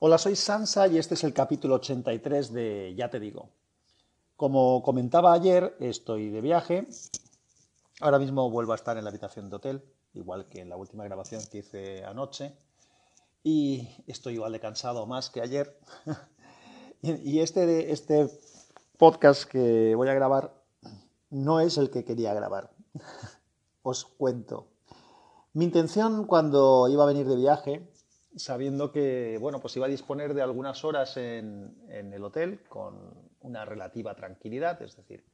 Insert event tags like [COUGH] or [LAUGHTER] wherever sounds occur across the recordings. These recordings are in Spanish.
Hola, soy Sansa y este es el capítulo 83 de Ya te digo. Como comentaba ayer, estoy de viaje. Ahora mismo vuelvo a estar en la habitación de hotel, igual que en la última grabación que hice anoche. Y estoy igual de cansado más que ayer. [LAUGHS] y este, este podcast que voy a grabar no es el que quería grabar. [LAUGHS] Os cuento. Mi intención cuando iba a venir de viaje sabiendo que bueno, pues iba a disponer de algunas horas en, el hotel con una relativa tranquilidad, es decir,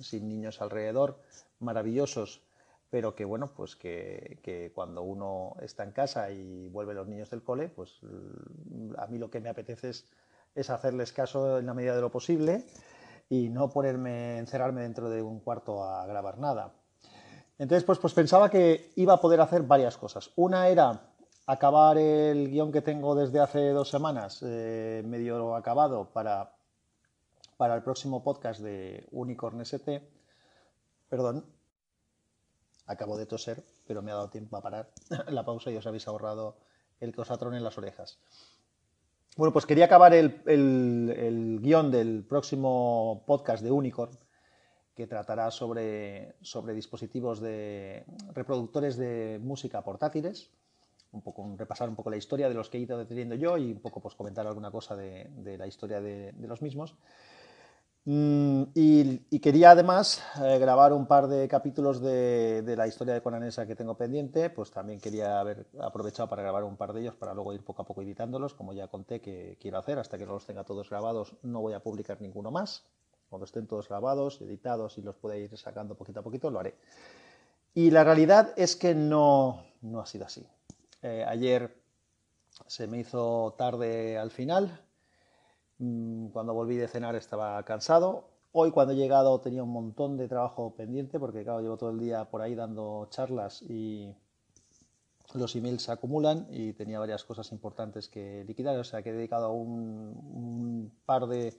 sin niños alrededor, maravillosos, pero que bueno, pues que, cuando uno está en casa y vuelve los niños del cole, pues a mí lo que me apetece es, es hacerles caso en la medida de lo posible y no ponerme, encerrarme dentro de un cuarto a grabar nada. Entonces, pues, pues pensaba que iba a poder hacer varias cosas. Una era acabar el guion que tengo desde hace dos semanas, eh, medio acabado, para, para el próximo podcast de Unicorn ST. Perdón, acabo de toser, pero me ha dado tiempo a parar [LAUGHS] la pausa y os habéis ahorrado el os en las orejas. Bueno, pues quería acabar el, el, guion del próximo podcast de Unicorn, que tratará sobre, sobre dispositivos de reproductores de música portátiles repasar un poco la historia de los que he ido deteniendo yo y un poco pues comentar alguna cosa de, la historia de, los mismos. Mm, y, quería además eh, grabar un par de capítulos de, la historia de Conanesa que tengo pendiente, pues también quería haber aprovechado para grabar un par de ellos para luego ir poco a poco editándolos, como ya conté que quiero hacer, hasta que no los tenga todos grabados no voy a publicar ninguno más. Cuando estén todos grabados, editados y los pueda ir sacando poquito a poquito, lo haré. Y la realidad es que no, no ha sido así. Eh, ayer se me hizo tarde al final. Mm, cuando volví de cenar estaba cansado. Hoy cuando he llegado tenía un montón de trabajo pendiente porque claro, llevo todo el día por ahí dando charlas y los emails se acumulan y tenía varias cosas importantes que liquidar. O sea que he dedicado un, par de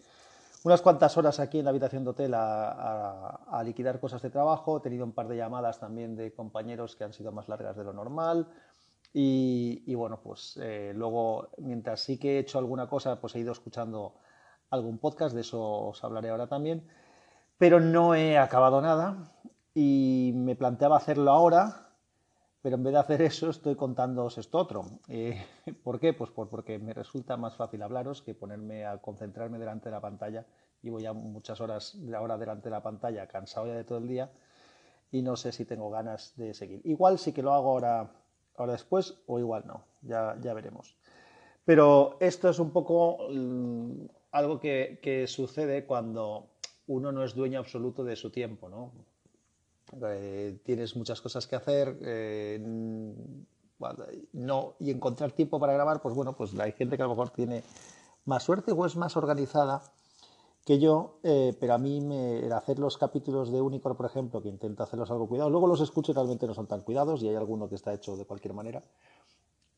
unas cuantas horas aquí en la habitación de hotel a, liquidar cosas de trabajo. He tenido un par de llamadas también de compañeros que han sido más largas de lo normal. Y, bueno, pues eh, luego, mientras sí que he hecho alguna cosa, pues he ido escuchando algún podcast, de eso os hablaré ahora también, pero no he acabado nada y me planteaba hacerlo ahora, pero en vez de hacer eso estoy contándoos esto otro. Eh, [LAUGHS] ¿Por qué? Pues porque me resulta más fácil hablaros que ponerme a concentrarme delante de la pantalla. y voy ya muchas horas ahora delante de la pantalla, cansado ya de todo el día y no sé si tengo ganas de seguir. Igual sí que lo hago ahora ahora después o igual no, ya, ya veremos. Pero esto es un poco mm, algo que, sucede cuando uno no es dueño absoluto de su tiempo, ¿no? Eh, tienes muchas cosas que hacer, eh, no, y encontrar tiempo para grabar, pues bueno, pues hay gente que a lo mejor tiene más suerte o es más organizada que yo, eh, pero a mí me, hacer los capítulos de Unicorn, por ejemplo, que intento hacerlos algo cuidado, luego los escucho realmente no son tan cuidados y hay alguno que está hecho de cualquier manera.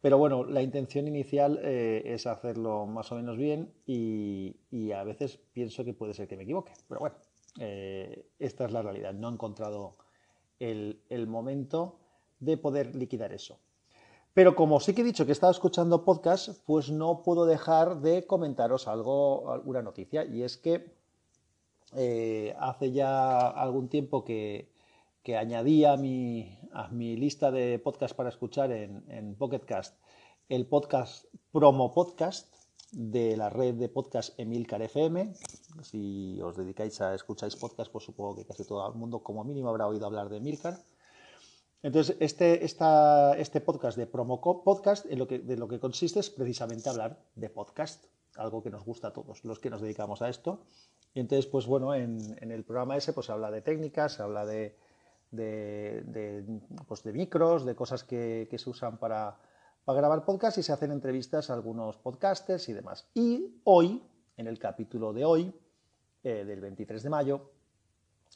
Pero bueno, la intención inicial eh, es hacerlo más o menos bien y, a veces pienso que puede ser que me equivoque. Pero bueno, eh, esta es la realidad. No he encontrado el momento de poder liquidar eso. Pero como sí que he dicho que he estado escuchando podcast, pues no puedo dejar de comentaros algo, alguna noticia. Y es que eh, hace ya algún tiempo que, añadí a mi, a mi, lista de podcast para escuchar en, en Pocketcast el podcast Promo Podcast de la red de podcast Emilcar FM. Si os dedicáis a escucháis podcast, pues supongo que casi todo el mundo como mínimo habrá oído hablar de Emilcar. Entonces, este, este podcast de Promo Podcast, en lo que, de lo que consiste es precisamente hablar de podcast, algo que nos gusta a todos los que nos dedicamos a esto. Y entonces, pues bueno, en, el programa ese pues se habla de técnicas, se habla de, de, pues, micros, de cosas que, se usan para, grabar podcast y se hacen entrevistas a algunos podcasters y demás. Y hoy, en el capítulo de hoy, eh, del 23 de mayo,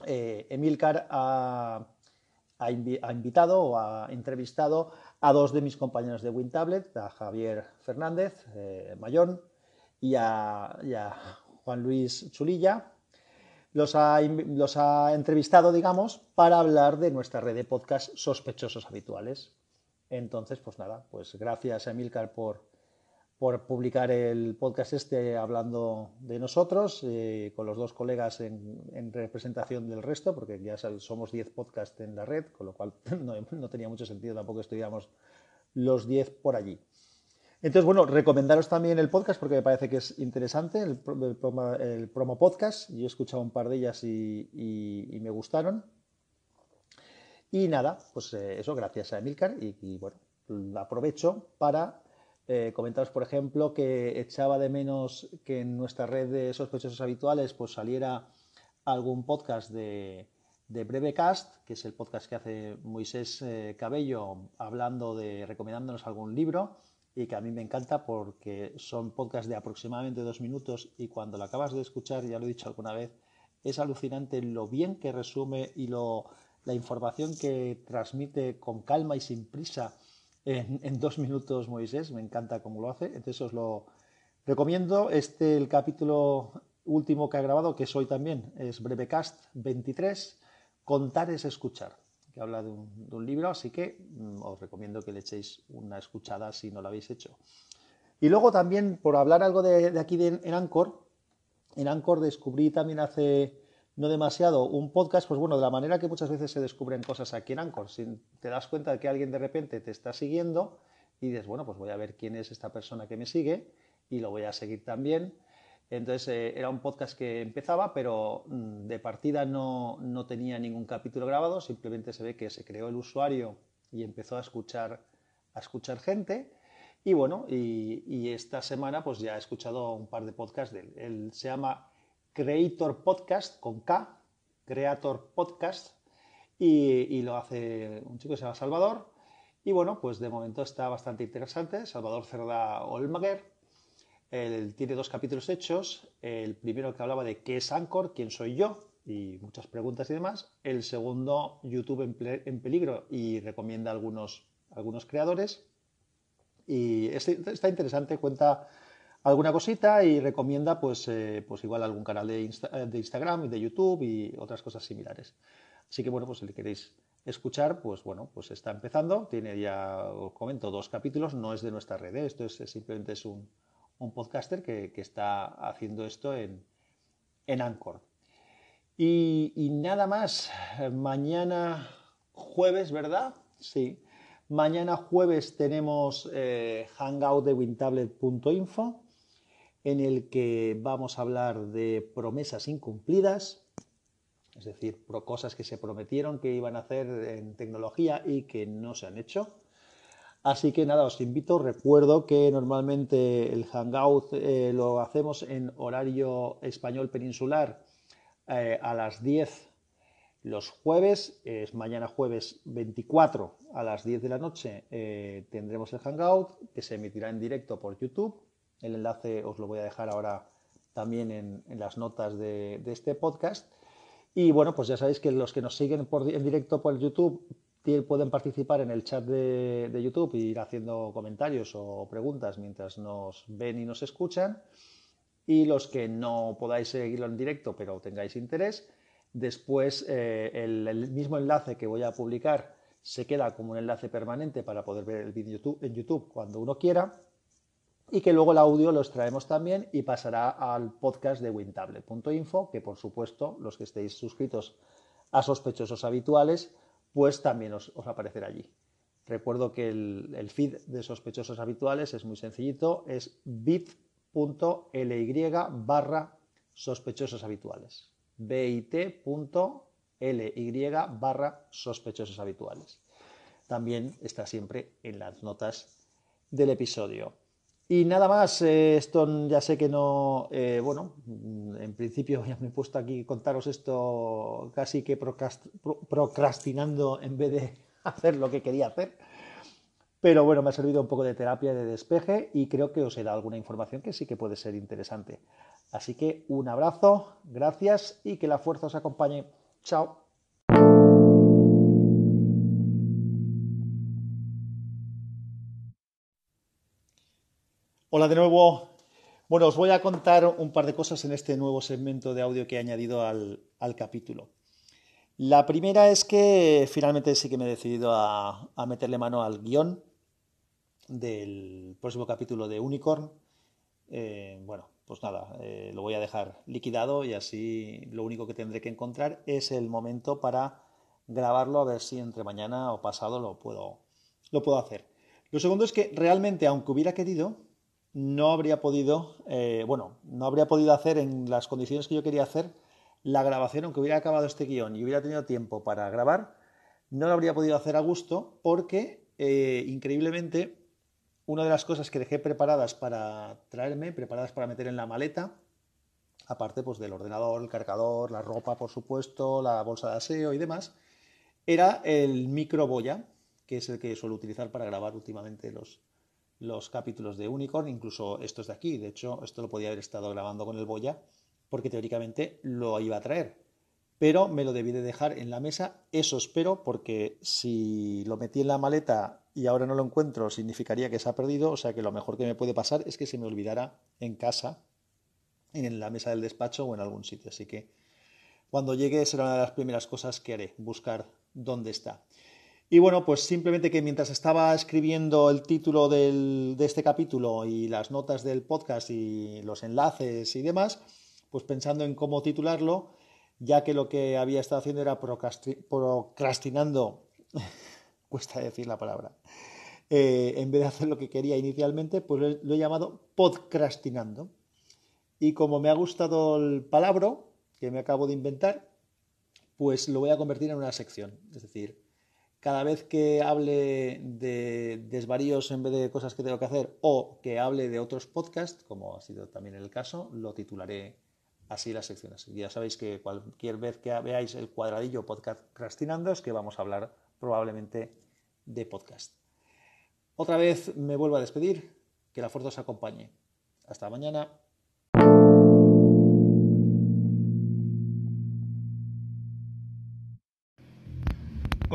eh, Emilcar ha ha, invitado o ha entrevistado a dos de mis compañeros de WinTablet, a Javier Fernández eh, Mayón y a, Juan Luis Chulilla. Los ha, los ha, entrevistado, digamos, para hablar de nuestra red de podcast sospechosos habituales. Entonces, pues nada, pues gracias a Emilcar por por publicar el podcast este hablando de nosotros, eh, con los dos colegas en, representación del resto, porque ya somos 10 podcasts en la red, con lo cual [LAUGHS] no, tenía mucho sentido tampoco estuviéramos los 10 por allí. Entonces, bueno, recomendaros también el podcast porque me parece que es interesante, el, promo, podcast. Yo he escuchado un par de ellas y, me gustaron. Y nada, pues eh, eso, gracias a Emilcar. Y, y bueno, aprovecho para eh, comentaros, por ejemplo, que echaba de menos que en nuestra red de sospechosos habituales pues saliera algún podcast de, de Brevecast, que es el podcast que hace Moisés eh, Cabello hablando de, recomendándonos algún libro y que a mí me encanta porque son podcasts de aproximadamente dos minutos y cuando lo acabas de escuchar, ya lo he dicho alguna vez, es alucinante lo bien que resume y lo, la información que transmite con calma y sin prisa en, dos minutos Moisés, me encanta cómo lo hace, entonces os lo recomiendo. Este, el capítulo último que ha grabado, que es hoy también, es Brevecast 23, Contar es escuchar, que habla de un, libro, así que mm, os recomiendo que le echéis una escuchada si no lo habéis hecho. Y luego también, por hablar algo de, aquí en Anchor, en Anchor descubrí también hace no demasiado un podcast, pues bueno, de la manera que muchas veces se descubren cosas aquí en Anchor, si te das cuenta de que alguien de repente te está siguiendo y dices, bueno, pues voy a ver quién es esta persona que me sigue y lo voy a seguir también. Entonces eh, era un podcast que empezaba, pero mm, de partida no, no, tenía ningún capítulo grabado, simplemente se ve que se creó el usuario y empezó a escuchar, a escuchar gente. Y bueno, y, esta semana pues ya he escuchado un par de podcasts de él. Él se llama Creator Podcast con K, Creator Podcast, y, lo hace un chico que se llama Salvador. Y bueno, pues de momento está bastante interesante. Salvador Cerda Olmaguer. Él tiene dos capítulos hechos. El primero que hablaba de qué es Anchor, quién soy yo, y muchas preguntas y demás. El segundo, YouTube en, peligro, y recomienda algunos, algunos creadores. Y está interesante, cuenta alguna cosita y recomienda pues, eh, pues igual algún canal de, Instagram de, Instagram y de YouTube y otras cosas similares. Así que bueno, pues si le queréis escuchar, pues bueno, pues está empezando. Tiene ya, os comento, dos capítulos. No es de nuestra red, ¿eh? esto es simplemente es un, podcaster que, está haciendo esto en, en Anchor. Y, nada más, mañana jueves, ¿verdad? Sí. Mañana jueves tenemos eh, hangout de wintablet.info en el que vamos a hablar de promesas incumplidas, es decir, cosas que se prometieron que iban a hacer en tecnología y que no se han hecho. Así que nada, os invito, recuerdo que normalmente el Hangout eh, lo hacemos en horario español peninsular eh, a las 10 los jueves, es mañana jueves 24 a las 10 de la noche eh, tendremos el Hangout que se emitirá en directo por YouTube el enlace os lo voy a dejar ahora también en, las notas de, este podcast. Y bueno, pues ya sabéis que los que nos siguen en directo por YouTube pueden participar en el chat de, YouTube e ir haciendo comentarios o preguntas mientras nos ven y nos escuchan. Y los que no podáis seguirlo en directo pero tengáis interés, después eh, el, mismo enlace que voy a publicar se queda como un enlace permanente para poder ver el vídeo en YouTube cuando uno quiera y que luego el audio lo extraemos también y pasará al podcast de wintable.info, que por supuesto los que estéis suscritos a sospechosos habituales, pues también os, aparecerá allí. Recuerdo que el, feed de sospechosos habituales es muy sencillito, es bit.ly barra sospechosos habituales. bit.ly barra sospechosos habituales. También está siempre en las notas del episodio. Y nada más, eh, esto ya sé que no, eh, bueno, en principio [LAUGHS] ya me he puesto aquí contaros esto casi que procrastinando en vez de [LAUGHS] hacer lo que quería hacer. Pero bueno, me ha servido un poco de terapia de despeje y creo que os he dado alguna información que sí que puede ser interesante. Así que un abrazo, gracias y que la fuerza os acompañe. Chao. Hola de nuevo. Bueno, os voy a contar un par de cosas en este nuevo segmento de audio que he añadido al, capítulo. La primera es que finalmente sí que me he decidido a, meterle mano al guion. del próximo capítulo de Unicorn. Eh, bueno, pues nada, eh, lo voy a dejar liquidado y así lo único que tendré que encontrar es el momento para grabarlo a ver si entre mañana o pasado lo puedo, lo puedo hacer. Lo segundo es que realmente, aunque hubiera querido, no habría podido, eh, bueno, no habría podido hacer en las condiciones que yo quería hacer la grabación, aunque hubiera acabado este guion y hubiera tenido tiempo para grabar, no lo habría podido hacer a gusto porque, increíblemente, una de las cosas que dejé preparadas para traerme, preparadas para meter en la maleta, aparte pues, del ordenador, el cargador, la ropa, por supuesto, la bolsa de aseo y demás, era el micro boya, que es el que suelo utilizar para grabar últimamente los, los capítulos de Unicorn, incluso estos de aquí. De hecho, esto lo podía haber estado grabando con el boya, porque teóricamente lo iba a traer. Pero me lo debí de dejar en la mesa, eso espero, porque si lo metí en la maleta y ahora no lo encuentro, significaría que se ha perdido, o sea que lo mejor que me puede pasar es que se me olvidara en casa, en la mesa del despacho o en algún sitio. Así que cuando llegue será una de las primeras cosas que haré, buscar dónde está. Y bueno, pues simplemente que mientras estaba escribiendo el título de este capítulo y las notas del podcast y los enlaces y demás, pues pensando en cómo titularlo, ya que lo que había estado haciendo era procrastinando [LAUGHS] cuesta decir la palabra. Eh, en vez de hacer lo que quería inicialmente, pues lo he llamado podcastinando. Y como me ha gustado el palabra que me acabo de inventar, pues lo voy a convertir en una sección. Es decir, cada vez que hable de desvaríos en vez de cosas que tengo que hacer o que hable de otros podcasts, como ha sido también el caso, lo titularé así las secciones. Ya sabéis que cualquier vez que veáis el cuadradillo podcastinando es que vamos a hablar probablemente de podcast. Otra vez me vuelvo a despedir. Que la fuerza os acompañe. Hasta mañana.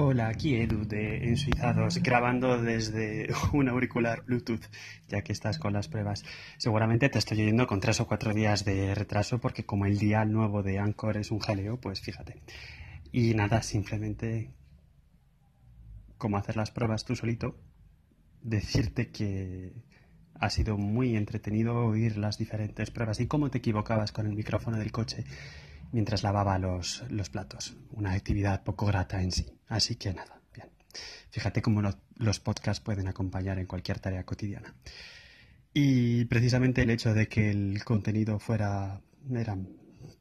Hola, aquí Edu de Ensuizados, grabando desde [LAUGHS] un auricular Bluetooth, ya que estás con las pruebas. Seguramente te estoy oyendo con tres o cuatro días de retraso, porque como el día nuevo de Anchor es un jaleo, pues fíjate. Y nada, simplemente cómo hacer las pruebas tú solito, decirte que ha sido muy entretenido oír las diferentes pruebas y cómo te equivocabas con el micrófono del coche mientras lavaba los, platos. Una actividad poco grata en sí. Así que nada, bien. Fíjate cómo los podcasts pueden acompañar en cualquier tarea cotidiana. Y precisamente el hecho de que el contenido fuera era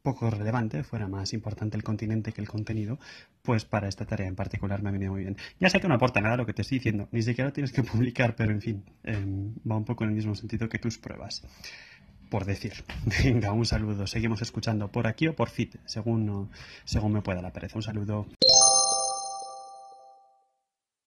poco relevante, fuera más importante el continente que el contenido, pues para esta tarea en particular me ha venido muy bien. Ya sé que no aporta nada lo que te estoy diciendo, ni siquiera tienes que [LAUGHS] publicar, pero en fin, em, va un poco en el mismo sentido que tus pruebas. Por decir. [LAUGHS] Venga, un saludo. Seguimos escuchando por aquí o por fit, según, según me pueda la pereza. Un saludo.